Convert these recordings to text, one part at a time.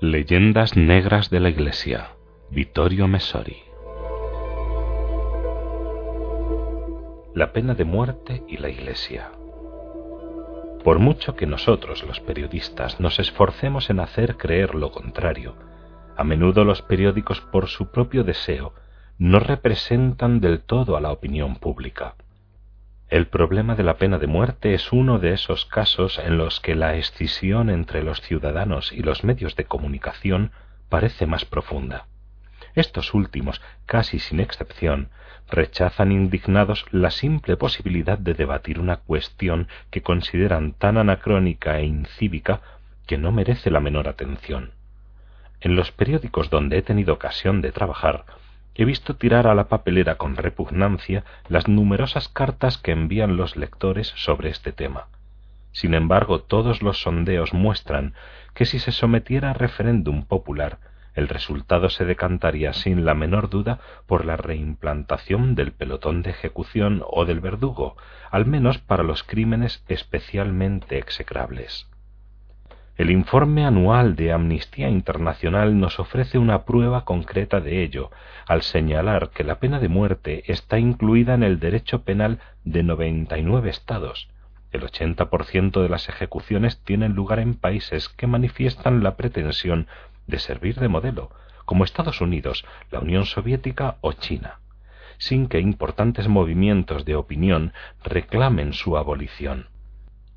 Leyendas Negras de la Iglesia, Vittorio Messori. La pena de muerte y la Iglesia. Por mucho que nosotros, los periodistas, nos esforcemos en hacer creer lo contrario, a menudo los periódicos, por su propio deseo, no representan del todo a la opinión pública. El problema de la pena de muerte es uno de esos casos en los que la escisión entre los ciudadanos y los medios de comunicación parece más profunda. Estos últimos, casi sin excepción, rechazan indignados la simple posibilidad de debatir una cuestión que consideran tan anacrónica e incívica que no merece la menor atención. En los periódicos donde he tenido ocasión de trabajar, he visto tirar a la papelera con repugnancia las numerosas cartas que envían los lectores sobre este tema. Sin embargo, todos los sondeos muestran que si se sometiera a referéndum popular, el resultado se decantaría sin la menor duda por la reimplantación del pelotón de ejecución o del verdugo, al menos para los crímenes especialmente execrables. El informe anual de Amnistía Internacional nos ofrece una prueba concreta de ello, al señalar que la pena de muerte está incluida en el derecho penal de 99 estados. El 80% de las ejecuciones tienen lugar en países que manifiestan la pretensión de servir de modelo, como Estados Unidos, la Unión Soviética o China, sin que importantes movimientos de opinión reclamen su abolición.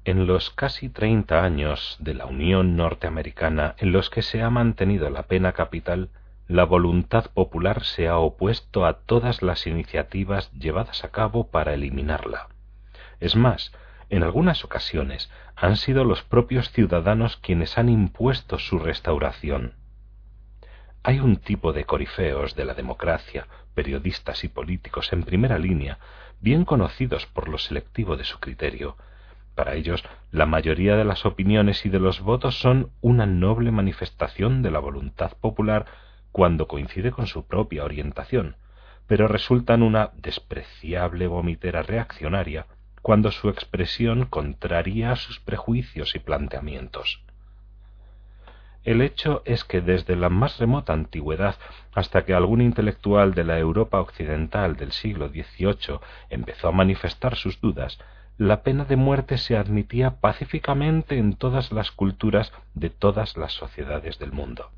En los casi treinta años de la Unión Norteamericana en los que se ha mantenido la pena capital, la voluntad popular se ha opuesto a todas las iniciativas llevadas a cabo para eliminarla. Es más, en algunas ocasiones han sido los propios ciudadanos quienes han impuesto su restauración. Hay un tipo de corifeos de la democracia, periodistas y políticos en primera línea, bien conocidos por lo selectivo de su criterio, para ellos, la mayoría de las opiniones y de los votos son una noble manifestación de la voluntad popular cuando coincide con su propia orientación, pero resultan una despreciable vomitera reaccionaria cuando su expresión contraría sus prejuicios y planteamientos. El hecho es que desde la más remota antigüedad hasta que algún intelectual de la Europa occidental del siglo XVIII empezó a manifestar sus dudas, la pena de muerte se admitía pacíficamente en todas las culturas de todas las sociedades del mundo.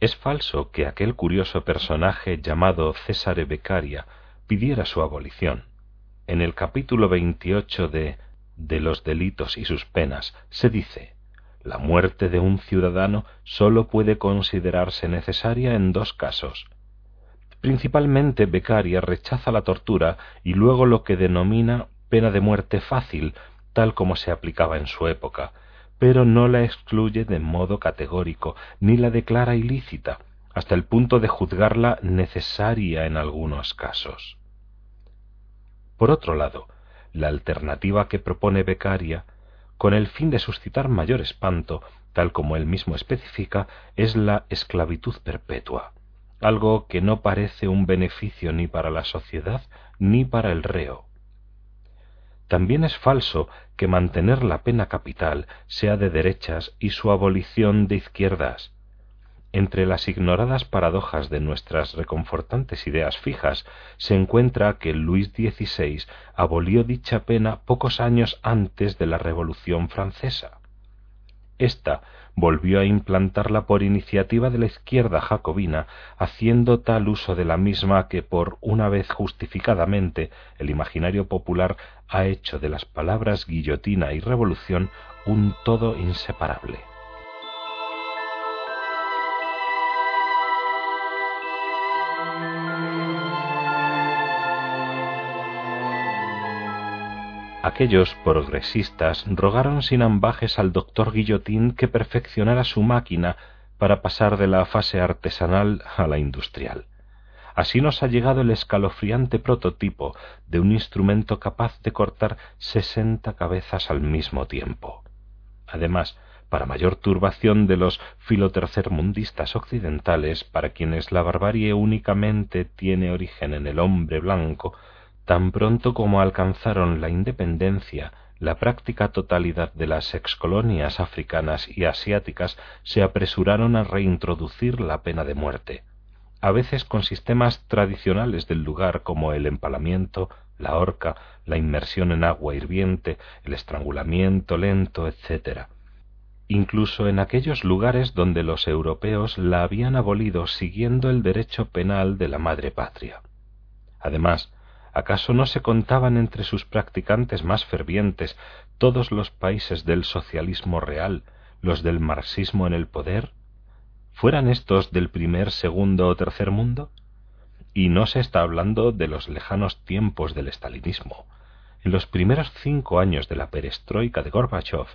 Es falso que aquel curioso personaje llamado César Beccaria pidiera su abolición. En el capítulo 28 de De los delitos y sus penas se dice la muerte de un ciudadano sólo puede considerarse necesaria en dos casos. Principalmente Beccaria rechaza la tortura y luego lo que denomina pena de muerte fácil, tal como se aplicaba en su época, pero no la excluye de modo categórico, ni la declara ilícita, hasta el punto de juzgarla necesaria en algunos casos. Por otro lado, la alternativa que propone Beccaria, con el fin de suscitar mayor espanto, tal como él mismo especifica, es la esclavitud perpetua, algo que no parece un beneficio ni para la sociedad ni para el reo. También es falso que mantener la pena capital sea de derechas y su abolición de izquierdas. Entre las ignoradas paradojas de nuestras reconfortantes ideas fijas se encuentra que Luis XVI abolió dicha pena pocos años antes de la Revolución Francesa. Esta volvió a implantarla por iniciativa de la izquierda jacobina, haciendo tal uso de la misma que por una vez justificadamente el imaginario popular ha hecho de las palabras guillotina y revolución un todo inseparable. Aquellos progresistas rogaron sin ambajes al doctor Guillotín que perfeccionara su máquina para pasar de la fase artesanal a la industrial. Así nos ha llegado el escalofriante prototipo de un instrumento capaz de cortar sesenta cabezas al mismo tiempo. Además, para mayor turbación de los filotercermundistas occidentales, para quienes la barbarie únicamente tiene origen en el hombre blanco, Tan pronto como alcanzaron la independencia, la práctica totalidad de las excolonias africanas y asiáticas se apresuraron a reintroducir la pena de muerte, a veces con sistemas tradicionales del lugar como el empalamiento, la horca, la inmersión en agua hirviente, el estrangulamiento lento, etc. Incluso en aquellos lugares donde los europeos la habían abolido siguiendo el derecho penal de la madre patria. Además, ¿acaso no se contaban entre sus practicantes más fervientes todos los países del socialismo real, los del marxismo en el poder, fueran estos del primer, segundo o tercer mundo? Y no se está hablando de los lejanos tiempos del estalinismo. En los primeros cinco años de la perestroika de Gorbachev,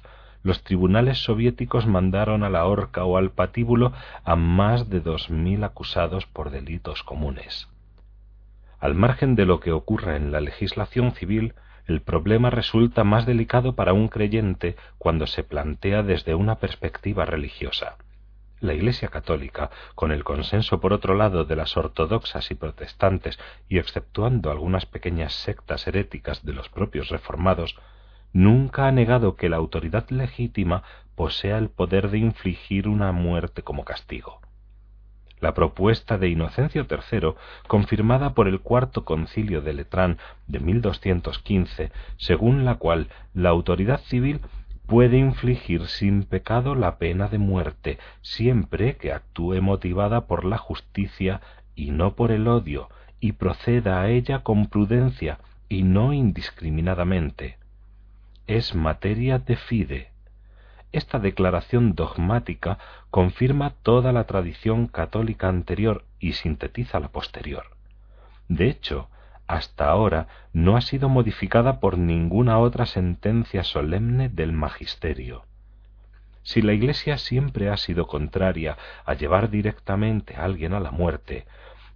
los tribunales soviéticos mandaron a la horca o al patíbulo a más de dos mil acusados por delitos comunes. Al margen de lo que ocurra en la legislación civil, el problema resulta más delicado para un creyente cuando se plantea desde una perspectiva religiosa. La Iglesia católica, con el consenso por otro lado de las ortodoxas y protestantes y exceptuando algunas pequeñas sectas heréticas de los propios reformados, nunca ha negado que la autoridad legítima posea el poder de infligir una muerte como castigo. La propuesta de Inocencio III, confirmada por el cuarto concilio de Letrán de 1215, según la cual la autoridad civil puede infligir sin pecado la pena de muerte siempre que actúe motivada por la justicia y no por el odio, y proceda a ella con prudencia y no indiscriminadamente. Es materia de fide. Esta declaración dogmática confirma toda la tradición católica anterior y sintetiza la posterior. De hecho, hasta ahora no ha sido modificada por ninguna otra sentencia solemne del magisterio. Si la Iglesia siempre ha sido contraria a llevar directamente a alguien a la muerte,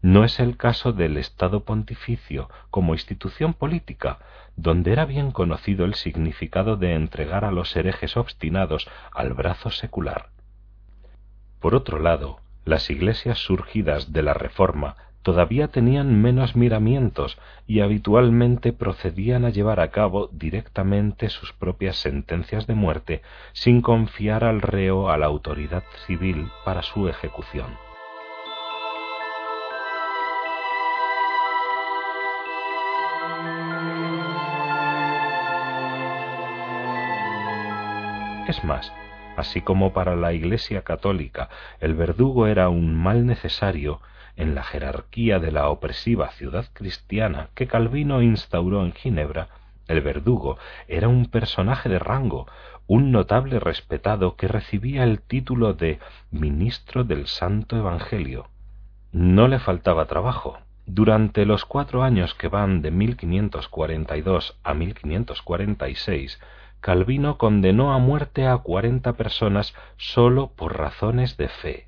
no es el caso del Estado pontificio como institución política, donde era bien conocido el significado de entregar a los herejes obstinados al brazo secular. Por otro lado, las iglesias surgidas de la Reforma todavía tenían menos miramientos y habitualmente procedían a llevar a cabo directamente sus propias sentencias de muerte sin confiar al reo a la autoridad civil para su ejecución. Es más, así como para la Iglesia católica el verdugo era un mal necesario, en la jerarquía de la opresiva ciudad cristiana que Calvino instauró en Ginebra, el verdugo era un personaje de rango, un notable respetado que recibía el título de ministro del Santo Evangelio. No le faltaba trabajo. Durante los cuatro años que van de 1542 a 1546, Calvino condenó a muerte a cuarenta personas sólo por razones de fe.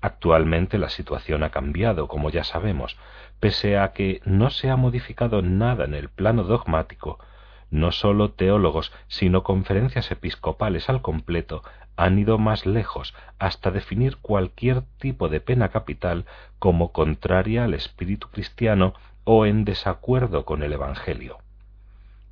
Actualmente la situación ha cambiado, como ya sabemos, pese a que no se ha modificado nada en el plano dogmático, no sólo teólogos, sino conferencias episcopales al completo han ido más lejos hasta definir cualquier tipo de pena capital como contraria al espíritu cristiano o en desacuerdo con el Evangelio.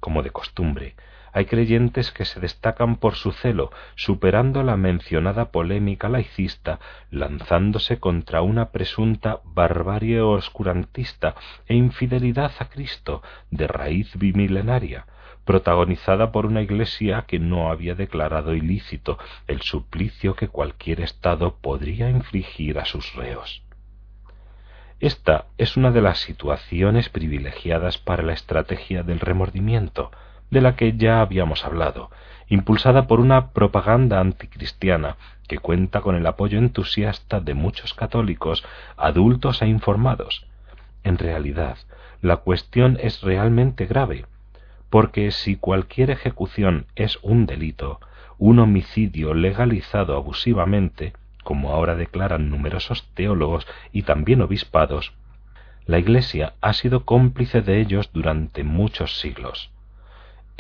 Como de costumbre, hay creyentes que se destacan por su celo, superando la mencionada polémica laicista, lanzándose contra una presunta barbarie oscurantista e infidelidad a Cristo de raíz bimilenaria, protagonizada por una Iglesia que no había declarado ilícito el suplicio que cualquier Estado podría infligir a sus reos. Esta es una de las situaciones privilegiadas para la estrategia del remordimiento, de la que ya habíamos hablado, impulsada por una propaganda anticristiana que cuenta con el apoyo entusiasta de muchos católicos adultos e informados. En realidad, la cuestión es realmente grave, porque si cualquier ejecución es un delito, un homicidio legalizado abusivamente, como ahora declaran numerosos teólogos y también obispados, la Iglesia ha sido cómplice de ellos durante muchos siglos.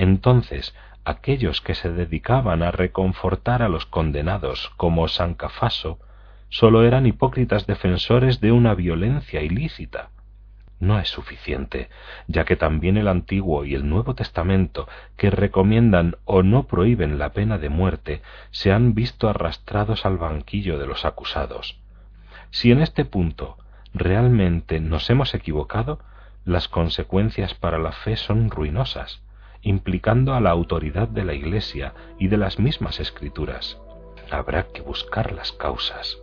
Entonces aquellos que se dedicaban a reconfortar a los condenados como San Cafaso sólo eran hipócritas defensores de una violencia ilícita. no es suficiente, ya que también el Antiguo y el Nuevo Testamento, que recomiendan o no prohíben la pena de muerte, se han visto arrastrados al banquillo de los acusados. Si en este punto realmente nos hemos equivocado, las consecuencias para la fe son ruinosas, implicando a la autoridad de la Iglesia y de las mismas escrituras. Habrá que buscar las causas.